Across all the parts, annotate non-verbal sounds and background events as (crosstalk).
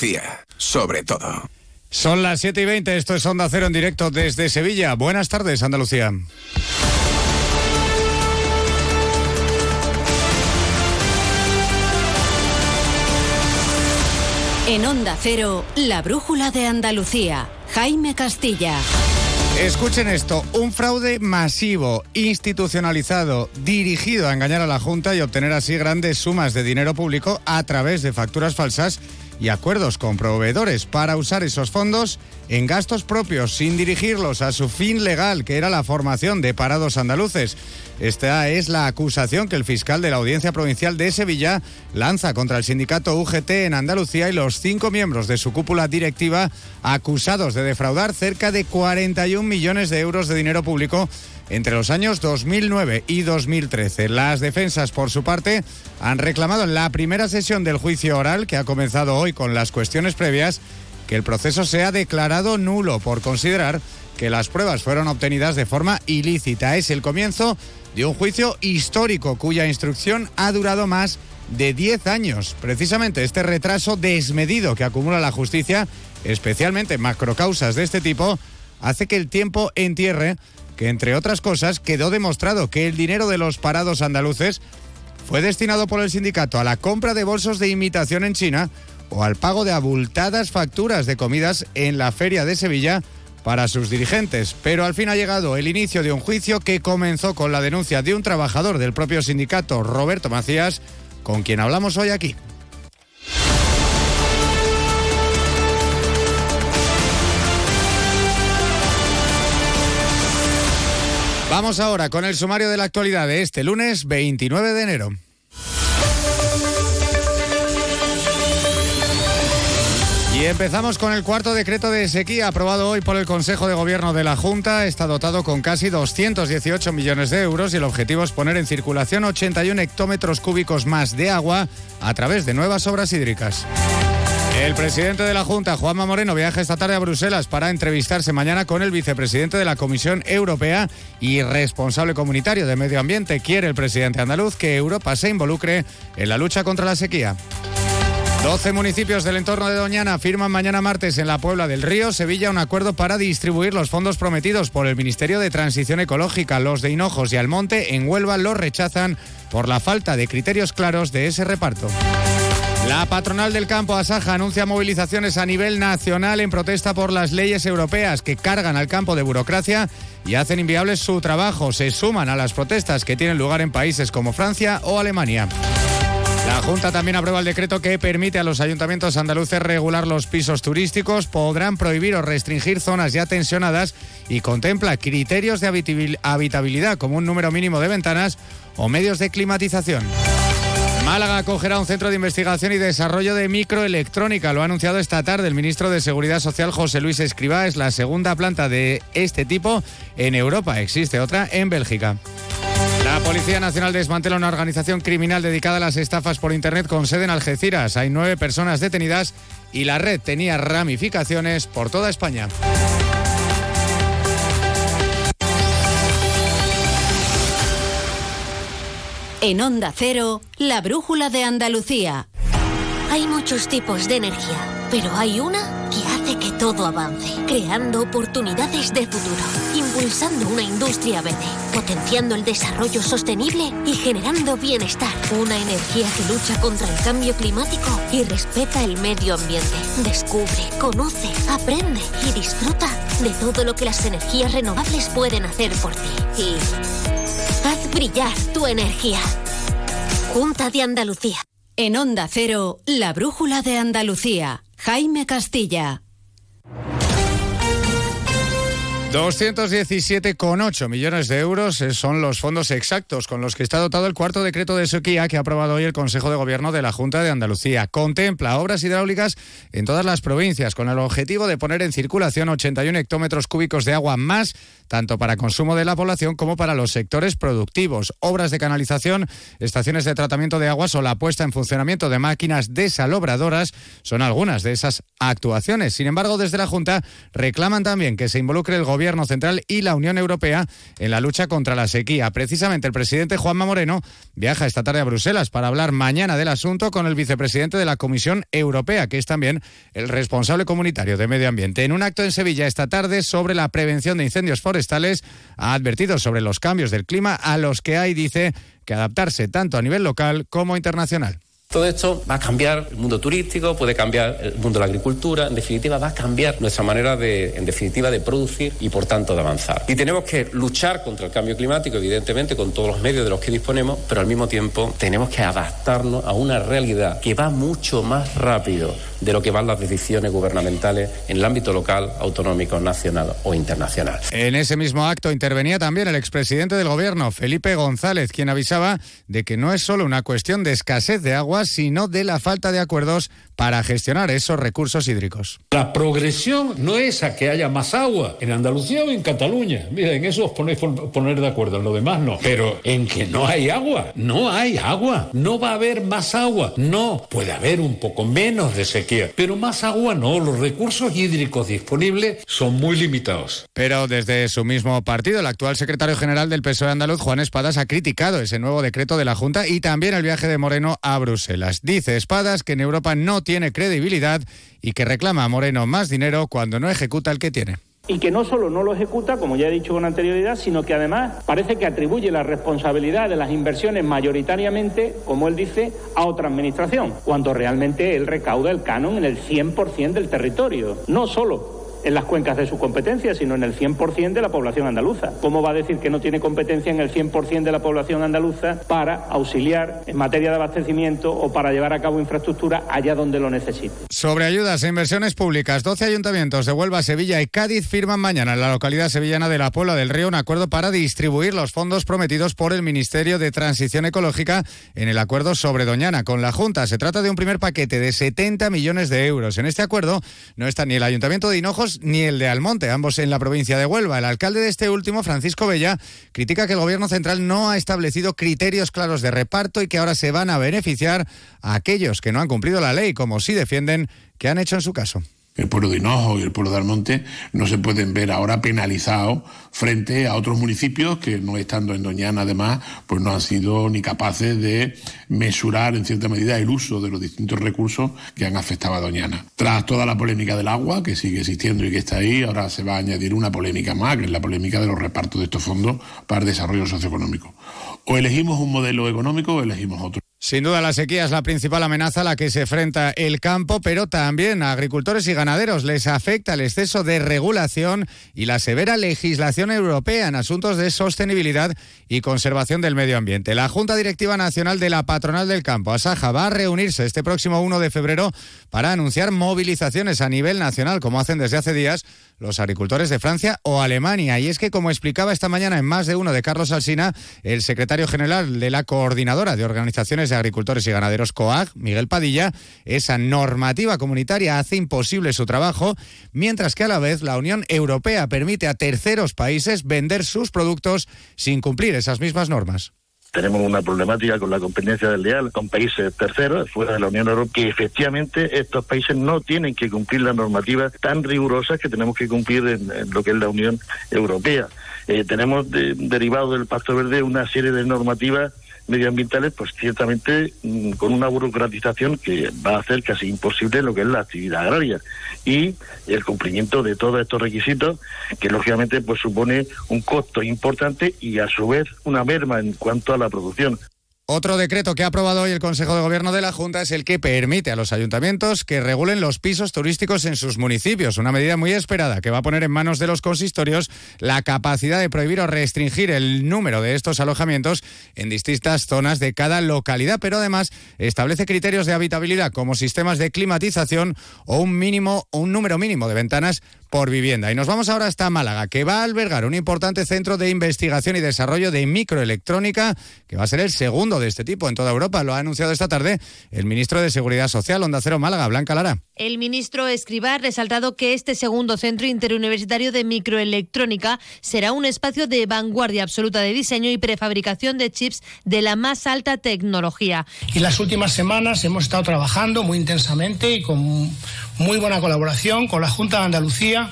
Tía, sobre todo. Son las 7 y 20, esto es Onda Cero en directo desde Sevilla. Buenas tardes, Andalucía. En Onda Cero, la brújula de Andalucía. Jaime Castilla. Escuchen esto, un fraude masivo, institucionalizado, dirigido a engañar a la Junta y obtener así grandes sumas de dinero público a través de facturas falsas y acuerdos con proveedores para usar esos fondos en gastos propios sin dirigirlos a su fin legal, que era la formación de parados andaluces. Esta es la acusación que el fiscal de la Audiencia Provincial de Sevilla lanza contra el sindicato UGT en Andalucía y los cinco miembros de su cúpula directiva acusados de defraudar cerca de 41 millones de euros de dinero público entre los años 2009 y 2013. Las defensas, por su parte, han reclamado en la primera sesión del juicio oral, que ha comenzado hoy con las cuestiones previas, que el proceso sea declarado nulo por considerar que las pruebas fueron obtenidas de forma ilícita. Es el comienzo de un juicio histórico cuya instrucción ha durado más de 10 años. Precisamente este retraso desmedido que acumula la justicia, especialmente macrocausas de este tipo, hace que el tiempo entierre que, entre otras cosas, quedó demostrado que el dinero de los parados andaluces fue destinado por el sindicato a la compra de bolsos de imitación en China o al pago de abultadas facturas de comidas en la feria de Sevilla para sus dirigentes. Pero al fin ha llegado el inicio de un juicio que comenzó con la denuncia de un trabajador del propio sindicato, Roberto Macías, con quien hablamos hoy aquí. Vamos ahora con el sumario de la actualidad de este lunes 29 de enero. Y empezamos con el cuarto decreto de sequía aprobado hoy por el Consejo de Gobierno de la Junta. Está dotado con casi 218 millones de euros y el objetivo es poner en circulación 81 hectómetros cúbicos más de agua a través de nuevas obras hídricas. El presidente de la Junta, Juanma Moreno, viaja esta tarde a Bruselas para entrevistarse mañana con el vicepresidente de la Comisión Europea y responsable comunitario de Medio Ambiente. Quiere el presidente andaluz que Europa se involucre en la lucha contra la sequía. 12 municipios del entorno de Doñana firman mañana martes en la Puebla del Río, Sevilla, un acuerdo para distribuir los fondos prometidos por el Ministerio de Transición Ecológica. Los de Hinojos y Almonte en Huelva los rechazan por la falta de criterios claros de ese reparto. La patronal del campo Asaja anuncia movilizaciones a nivel nacional en protesta por las leyes europeas que cargan al campo de burocracia y hacen inviable su trabajo. Se suman a las protestas que tienen lugar en países como Francia o Alemania. La Junta también aprueba el decreto que permite a los ayuntamientos andaluces regular los pisos turísticos, podrán prohibir o restringir zonas ya tensionadas y contempla criterios de habitabilidad como un número mínimo de ventanas o medios de climatización. Málaga acogerá un centro de investigación y desarrollo de microelectrónica. Lo ha anunciado esta tarde el ministro de Seguridad Social, José Luis Escribá. Es la segunda planta de este tipo en Europa. Existe otra en Bélgica. La Policía Nacional desmantela una organización criminal dedicada a las estafas por Internet con sede en Algeciras. Hay nueve personas detenidas y la red tenía ramificaciones por toda España. En Onda Cero, la brújula de Andalucía. Hay muchos tipos de energía, pero hay una que hace que todo avance, creando oportunidades de futuro, impulsando una industria verde, potenciando el desarrollo sostenible y generando bienestar. Una energía que lucha contra el cambio climático y respeta el medio ambiente. Descubre, conoce, aprende y disfruta de todo lo que las energías renovables pueden hacer por ti. Y Haz brillar tu energía. Junta de Andalucía. En Onda Cero, la brújula de Andalucía. Jaime Castilla. 217,8 millones de euros son los fondos exactos con los que está dotado el cuarto decreto de sequía que ha aprobado hoy el Consejo de Gobierno de la Junta de Andalucía. Contempla obras hidráulicas en todas las provincias con el objetivo de poner en circulación 81 hectómetros cúbicos de agua más, tanto para consumo de la población como para los sectores productivos. Obras de canalización, estaciones de tratamiento de aguas o la puesta en funcionamiento de máquinas desalobradoras son algunas de esas actuaciones. Sin embargo, desde la Junta reclaman también que se involucre el Gobierno Gobierno Central y la Unión Europea en la lucha contra la sequía. Precisamente el presidente Juanma Moreno viaja esta tarde a Bruselas para hablar mañana del asunto con el vicepresidente de la Comisión Europea, que es también el responsable comunitario de medio ambiente. En un acto en Sevilla esta tarde sobre la prevención de incendios forestales, ha advertido sobre los cambios del clima a los que hay, dice, que adaptarse tanto a nivel local como internacional. Todo esto va a cambiar el mundo turístico, puede cambiar el mundo de la agricultura, en definitiva va a cambiar nuestra manera de, en definitiva, de producir y por tanto de avanzar. Y tenemos que luchar contra el cambio climático, evidentemente, con todos los medios de los que disponemos, pero al mismo tiempo tenemos que adaptarnos a una realidad que va mucho más rápido de lo que van las decisiones gubernamentales en el ámbito local, autonómico, nacional o internacional. En ese mismo acto intervenía también el expresidente del gobierno, Felipe González, quien avisaba de que no es solo una cuestión de escasez de agua, sino de la falta de acuerdos para gestionar esos recursos hídricos. La progresión no es a que haya más agua en Andalucía o en Cataluña. Mira, en eso os ponéis poner de acuerdo, en lo demás no. Pero en que no hay agua, no hay agua. No va a haber más agua. No, puede haber un poco menos de sequía, pero más agua no. Los recursos hídricos disponibles son muy limitados. Pero desde su mismo partido, el actual secretario general del PSOE andaluz, Juan Espadas, ha criticado ese nuevo decreto de la Junta y también el viaje de Moreno a Bruselas. Dice Espadas que en Europa no tiene credibilidad y que reclama a Moreno más dinero cuando no ejecuta el que tiene. Y que no solo no lo ejecuta, como ya he dicho con anterioridad, sino que además parece que atribuye la responsabilidad de las inversiones mayoritariamente, como él dice, a otra administración, cuando realmente él recauda el canon en el 100% del territorio, no solo en las cuencas de su competencia, sino en el 100% de la población andaluza. ¿Cómo va a decir que no tiene competencia en el 100% de la población andaluza para auxiliar en materia de abastecimiento o para llevar a cabo infraestructura allá donde lo necesite? Sobre ayudas e inversiones públicas, 12 ayuntamientos de Huelva, Sevilla y Cádiz firman mañana en la localidad sevillana de la Puebla del Río un acuerdo para distribuir los fondos prometidos por el Ministerio de Transición Ecológica en el acuerdo sobre Doñana con la Junta. Se trata de un primer paquete de 70 millones de euros. En este acuerdo no está ni el Ayuntamiento de Hinojos ni el de Almonte, ambos en la provincia de Huelva. El alcalde de este último, Francisco Bella, critica que el gobierno central no ha establecido criterios claros de reparto y que ahora se van a beneficiar a aquellos que no han cumplido la ley, como sí defienden que han hecho en su caso el pueblo de Hinojo y el pueblo de Almonte no se pueden ver ahora penalizados frente a otros municipios que no estando en Doñana además pues no han sido ni capaces de mesurar en cierta medida el uso de los distintos recursos que han afectado a Doñana. Tras toda la polémica del agua que sigue existiendo y que está ahí, ahora se va a añadir una polémica más, que es la polémica de los repartos de estos fondos para el desarrollo socioeconómico. O elegimos un modelo económico o elegimos otro. Sin duda la sequía es la principal amenaza a la que se enfrenta el campo, pero también a agricultores y ganaderos les afecta el exceso de regulación y la severa legislación europea en asuntos de sostenibilidad y conservación del medio ambiente. La Junta Directiva Nacional de la Patronal del Campo, Asaja, va a reunirse este próximo 1 de febrero para anunciar movilizaciones a nivel nacional, como hacen desde hace días los agricultores de Francia o Alemania. Y es que, como explicaba esta mañana en más de uno de Carlos Alsina, el secretario general de la Coordinadora de Organizaciones de Agricultores y Ganaderos COAG, Miguel Padilla, esa normativa comunitaria hace imposible su trabajo, mientras que a la vez la Unión Europea permite a terceros países vender sus productos sin cumplir esas mismas normas. Tenemos una problemática con la competencia desleal con países terceros, fuera de la Unión Europea, que efectivamente estos países no tienen que cumplir las normativas tan rigurosas que tenemos que cumplir en, lo que es la Unión Europea. Eh, tenemos derivado del Pacto Verde una serie de normativas medioambientales, pues ciertamente mm, con una burocratización que va a hacer casi imposible lo que es la actividad agraria y el cumplimiento de todos estos requisitos, que lógicamente pues supone un costo importante y a su vez una merma en cuanto a la producción. Otro decreto que ha aprobado hoy el Consejo de Gobierno de la Junta es el que permite a los ayuntamientos que regulen los pisos turísticos en sus municipios. Una medida muy esperada que va a poner en manos de los consistorios la capacidad de prohibir o restringir el número de estos alojamientos en distintas zonas de cada localidad, pero además establece criterios de habitabilidad como sistemas de climatización o un mínimo un número mínimo de ventanas por vivienda. Y nos vamos ahora hasta Málaga, que va a albergar un importante centro de investigación y desarrollo de microelectrónica, que va a ser el segundo de este tipo en toda Europa. Lo ha anunciado esta tarde el ministro de Seguridad Social, Onda Cero Málaga, Blanca Lara. El ministro Escribá ha resaltado que este segundo centro interuniversitario de microelectrónica será un espacio de vanguardia absoluta de diseño y prefabricación de chips de la más alta tecnología. En las últimas semanas hemos estado trabajando muy intensamente y con muy buena colaboración con la Junta de Andalucía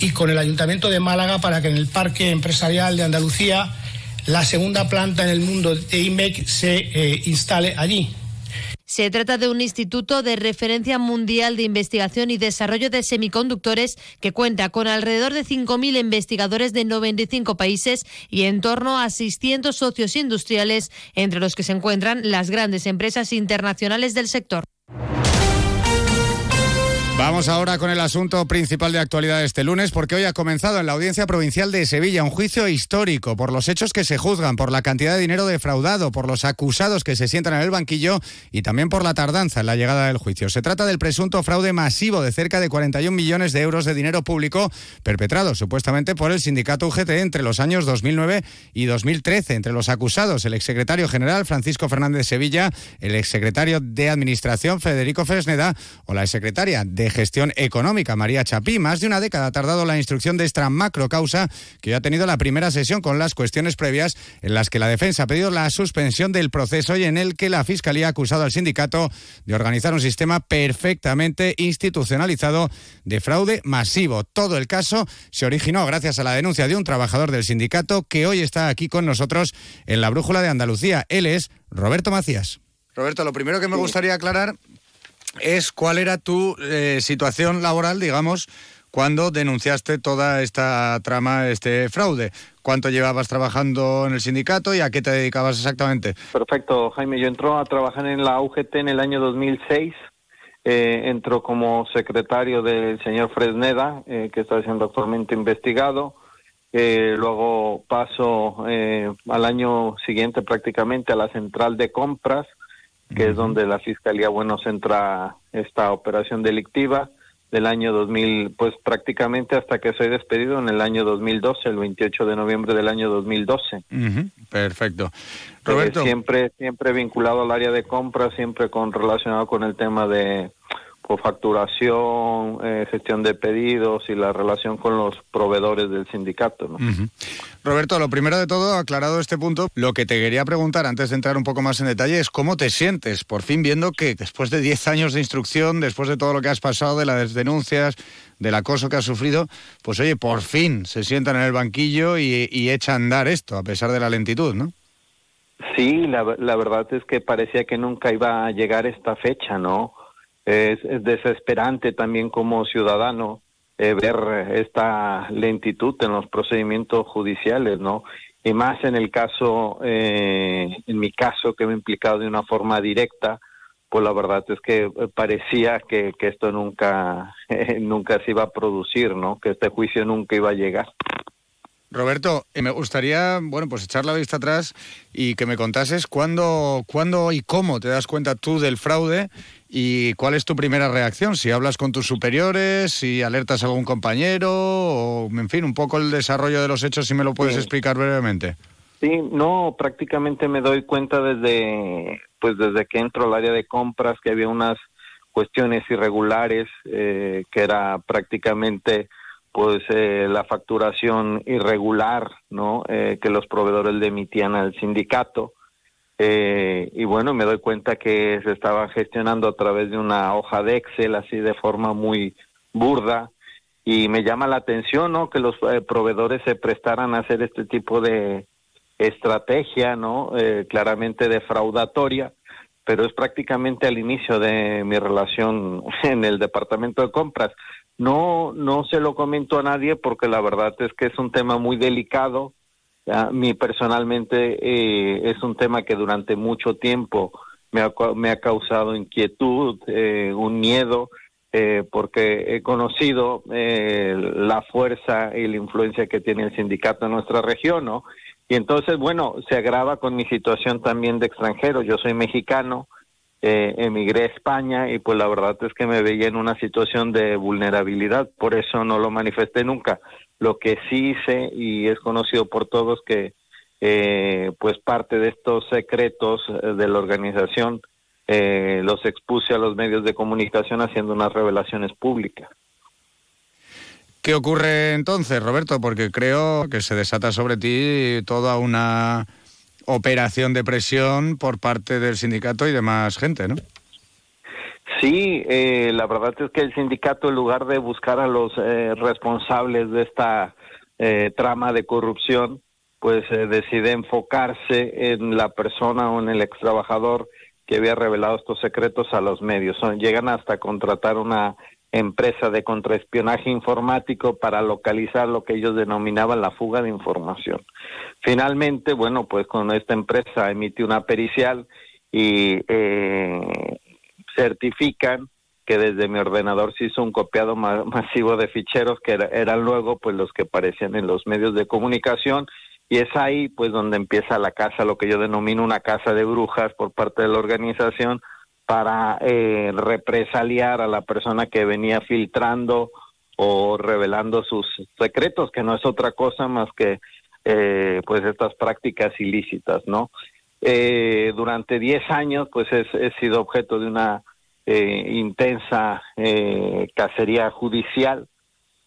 y con el Ayuntamiento de Málaga para que en el Parque Empresarial de Andalucía la segunda planta en el mundo de IMEC se eh, instale allí. Se trata de un instituto de referencia mundial de investigación y desarrollo de semiconductores que cuenta con alrededor de 5.000 investigadores de 95 países y en torno a 600 socios industriales, entre los que se encuentran las grandes empresas internacionales del sector. Vamos ahora con el asunto principal de actualidad este lunes, porque hoy ha comenzado en la Audiencia Provincial de Sevilla un juicio histórico por los hechos que se juzgan, por la cantidad de dinero defraudado, por los acusados que se sientan en el banquillo y también por la tardanza en la llegada del juicio. Se trata del presunto fraude masivo de cerca de 41 millones de euros de dinero público perpetrado supuestamente por el sindicato UGT entre los años 2009 y 2013. Entre los acusados, el exsecretario general Francisco Fernández Sevilla, el exsecretario de Administración Federico Fresneda o la exsecretaria de Gestión Económica, María Chapí. Más de una década ha tardado la instrucción de esta macro causa que ya ha tenido la primera sesión con las cuestiones previas en las que la defensa ha pedido la suspensión del proceso y en el que la Fiscalía ha acusado al sindicato de organizar un sistema perfectamente institucionalizado de fraude masivo. Todo el caso se originó gracias a la denuncia de un trabajador del sindicato que hoy está aquí con nosotros en la Brújula de Andalucía. Él es Roberto Macías. Roberto, lo primero que me gustaría aclarar es cuál era tu eh, situación laboral, digamos, cuando denunciaste toda esta trama, este fraude. ¿Cuánto llevabas trabajando en el sindicato y a qué te dedicabas exactamente? Perfecto, Jaime. Yo entró a trabajar en la UGT en el año 2006. Eh, entró como secretario del señor Fresneda, eh, que está siendo actualmente investigado. Eh, luego paso al año siguiente prácticamente a la central de compras que es donde la Fiscalía, bueno, centra esta operación delictiva del año 2000, pues prácticamente hasta que soy despedido en el año 2012, el 28 de noviembre del año 2012. Perfecto. Roberto. siempre, siempre vinculado al área de compra, siempre con relacionado con el tema de facturación, eh, gestión de pedidos y la relación con los proveedores del sindicato. ¿no? Roberto, lo primero de todo, aclarado este punto, lo que te quería preguntar antes de entrar un poco más en detalle es cómo te sientes, por fin viendo que después de 10 años de instrucción, después de todo lo que has pasado, de las denuncias, del acoso que has sufrido, pues oye, por fin se sientan en el banquillo y, y echa a andar esto, a pesar de la lentitud, ¿no? Sí, la, la verdad es que parecía que nunca iba a llegar esta fecha, ¿no? Es, desesperante también como ciudadano eh, ver esta lentitud en los procedimientos judiciales, ¿no? Y más en el caso, eh, en mi caso, que me he implicado de una forma directa, pues la verdad es que parecía que, que esto nunca, (laughs) nunca se iba a producir, ¿no? Que este juicio nunca iba a llegar. Roberto, eh, me gustaría, bueno, pues echar la vista atrás y que me contases cuándo, cuándo y cómo te das cuenta tú del fraude y cuál es tu primera reacción. Si hablas con tus superiores, si alertas a algún compañero, o en fin, un poco el desarrollo de los hechos, si me lo puedes explicar brevemente. Sí, no, prácticamente me doy cuenta desde, pues desde que entro al área de compras que había unas cuestiones irregulares, eh, que era prácticamente pues eh, la facturación irregular no eh, que los proveedores le emitían al sindicato. Eh, y bueno me doy cuenta que se estaba gestionando a través de una hoja de Excel así de forma muy burda. Y me llama la atención no que los proveedores se prestaran a hacer este tipo de estrategia no claramente defraudatoria pero es prácticamente al inicio de mi relación (laughs) en el departamento de compras no, no se lo comento a nadie porque la verdad es que es un tema muy delicado. A mí personalmente eh, es un tema que durante mucho tiempo me ha, me ha causado inquietud, eh, un miedo, eh, porque he conocido la fuerza y la influencia que tiene el sindicato en nuestra región, ¿no? Y entonces, bueno, se agrava con mi situación también de extranjero. Yo soy mexicano, eh, emigré a España y pues la verdad es que me veía en una situación de vulnerabilidad, por eso no lo manifesté nunca. Lo que sí hice y es conocido por todos que eh, pues parte de estos secretos eh, de la organización eh, los expuse a los medios de comunicación haciendo unas revelaciones públicas. ¿Qué ocurre entonces, Roberto? Porque creo que se desata sobre ti toda una operación de presión por parte del sindicato y demás gente, ¿no? Sí, eh, la verdad es que el sindicato, en lugar de buscar a los eh, responsables de esta eh, trama de corrupción, pues decide enfocarse en la persona o en el ex trabajador que había revelado estos secretos a los medios. Llegan hasta contratar una empresa de contraespionaje informático para localizar lo que ellos denominaban la fuga de información. Finalmente, bueno, pues con esta empresa emite una pericial y eh, certifican que desde mi ordenador se hizo un copiado masivo de ficheros que eran luego pues los que aparecían en los medios de comunicación y es ahí pues donde empieza la casa, lo que yo denomino una casa de brujas por parte de la organización para eh, represaliar a la persona que venía filtrando o revelando sus secretos, que no es otra cosa más que eh, pues estas prácticas ilícitas, ¿no? Eh, durante 10 años pues he, sido objeto de una eh, intensa eh, cacería judicial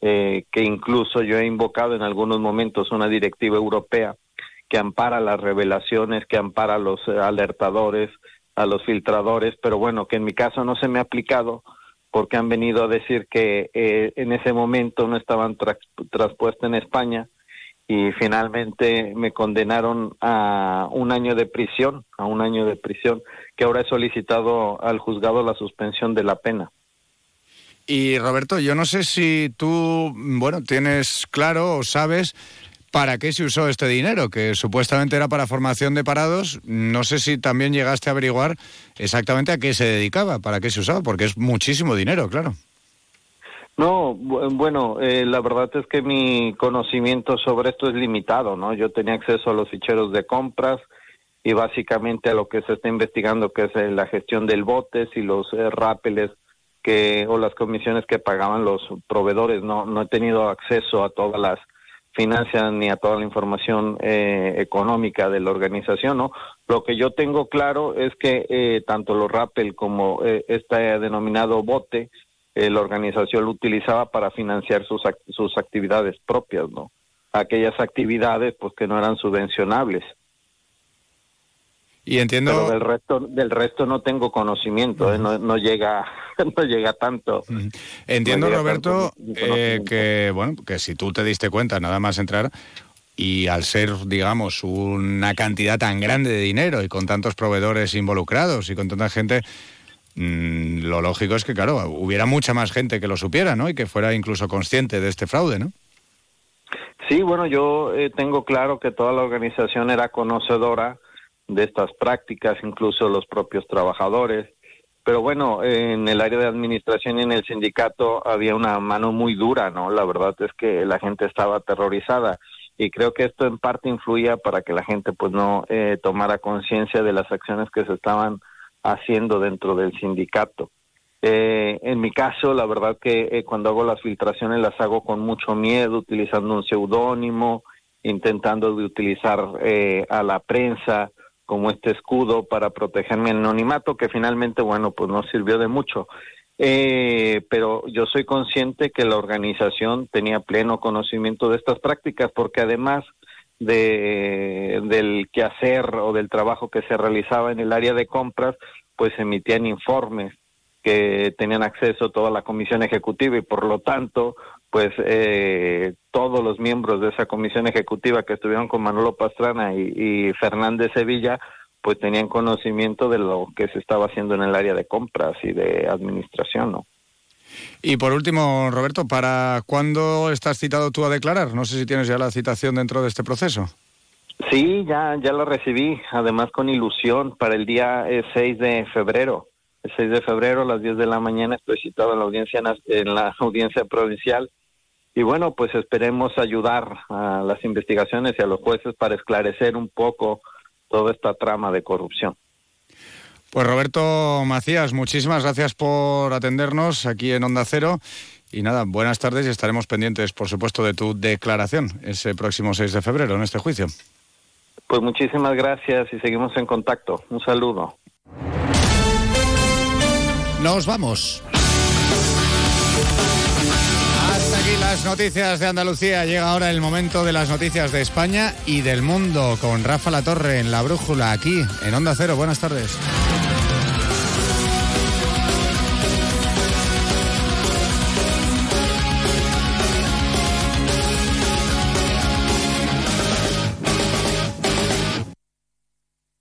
eh, que incluso yo he invocado en algunos momentos una directiva europea que ampara las revelaciones, que ampara los alertadores, a los filtradores, pero bueno, que en mi caso no se me ha aplicado porque han venido a decir que eh, en ese momento no estaban traspuestas en España y finalmente me condenaron a un año de prisión, a un año de prisión, que ahora he solicitado al juzgado la suspensión de la pena. Y Roberto, yo no sé si tú, bueno, tienes claro o sabes para qué se usó este dinero, que supuestamente era para formación de parados. No sé si también llegaste a averiguar exactamente a qué se dedicaba, para qué se usaba, porque es muchísimo dinero, claro. No, bueno, eh, la verdad es que mi conocimiento sobre esto es limitado, ¿no? Yo tenía acceso a los ficheros de compras y básicamente a lo que se está investigando, que es eh, la gestión del botes y los eh, rápeles que o las comisiones que pagaban los proveedores. No, no he tenido acceso a todas las finanzas ni a toda la información eh, económica de la organización, ¿no? Lo que yo tengo claro es que eh, tanto los rappel como eh, este denominado bote, eh, la organización lo utilizaba para financiar sus, sus actividades propias, ¿no? Aquellas actividades pues que no eran subvencionables. Y entiendo. Pero del resto, del resto no tengo conocimiento, ¿eh? no, no, llega, (laughs) no llega tanto. Entiendo, Roberto, eh, que bueno, que si tú te diste cuenta nada más entrar y al ser, digamos, una cantidad tan grande de dinero y con tantos proveedores involucrados y con tanta gente, mmm, lo lógico es que, claro, hubiera mucha más gente que lo supiera, ¿no? Y que fuera incluso consciente de este fraude, ¿no? Sí, bueno, yo eh, tengo claro que toda la organización era conocedora de estas prácticas, incluso los propios trabajadores. Pero bueno, en el área de administración y en el sindicato había una mano muy dura, ¿no? La verdad es que la gente estaba aterrorizada y creo que esto en parte influía para que la gente pues no eh, tomara conciencia de las acciones que se estaban haciendo dentro del sindicato. Eh, en mi caso, la verdad que eh, cuando hago las filtraciones las hago con mucho miedo, utilizando un seudónimo, intentando de utilizar eh, a la prensa como este escudo para proteger mi anonimato, que finalmente, bueno, pues no sirvió de mucho. Eh, pero yo soy consciente que la organización tenía pleno conocimiento de estas prácticas, porque además de, del quehacer o del trabajo que se realizaba en el área de compras, pues emitían informes que tenían acceso toda la comisión ejecutiva y por lo tanto pues eh, todos los miembros de esa comisión ejecutiva que estuvieron con Manolo Pastrana y, y, Fernández Sevilla, pues tenían conocimiento de lo que se estaba haciendo en el área de compras y de administración, ¿no? Y por último, Roberto, ¿para cuándo estás citado tú a declarar? No sé si tienes ya la citación dentro de este proceso. Sí, ya, ya la recibí, además con ilusión, para el día 6 de febrero. El 6 de febrero a las 10 de la mañana estoy citado en la audiencia, en la audiencia provincial y bueno, pues esperemos ayudar a las investigaciones y a los jueces para esclarecer un poco toda esta trama de corrupción. Pues Roberto Macías, muchísimas gracias por atendernos aquí en Onda Cero. Y nada, buenas tardes y estaremos pendientes, por supuesto, de tu declaración ese próximo 6 de febrero en este juicio. Pues muchísimas gracias y seguimos en contacto. Un saludo. Nos vamos. Las noticias de Andalucía. Llega ahora el momento de las noticias de España y del mundo con Rafa La Torre en La Brújula, aquí en Onda Cero. Buenas tardes.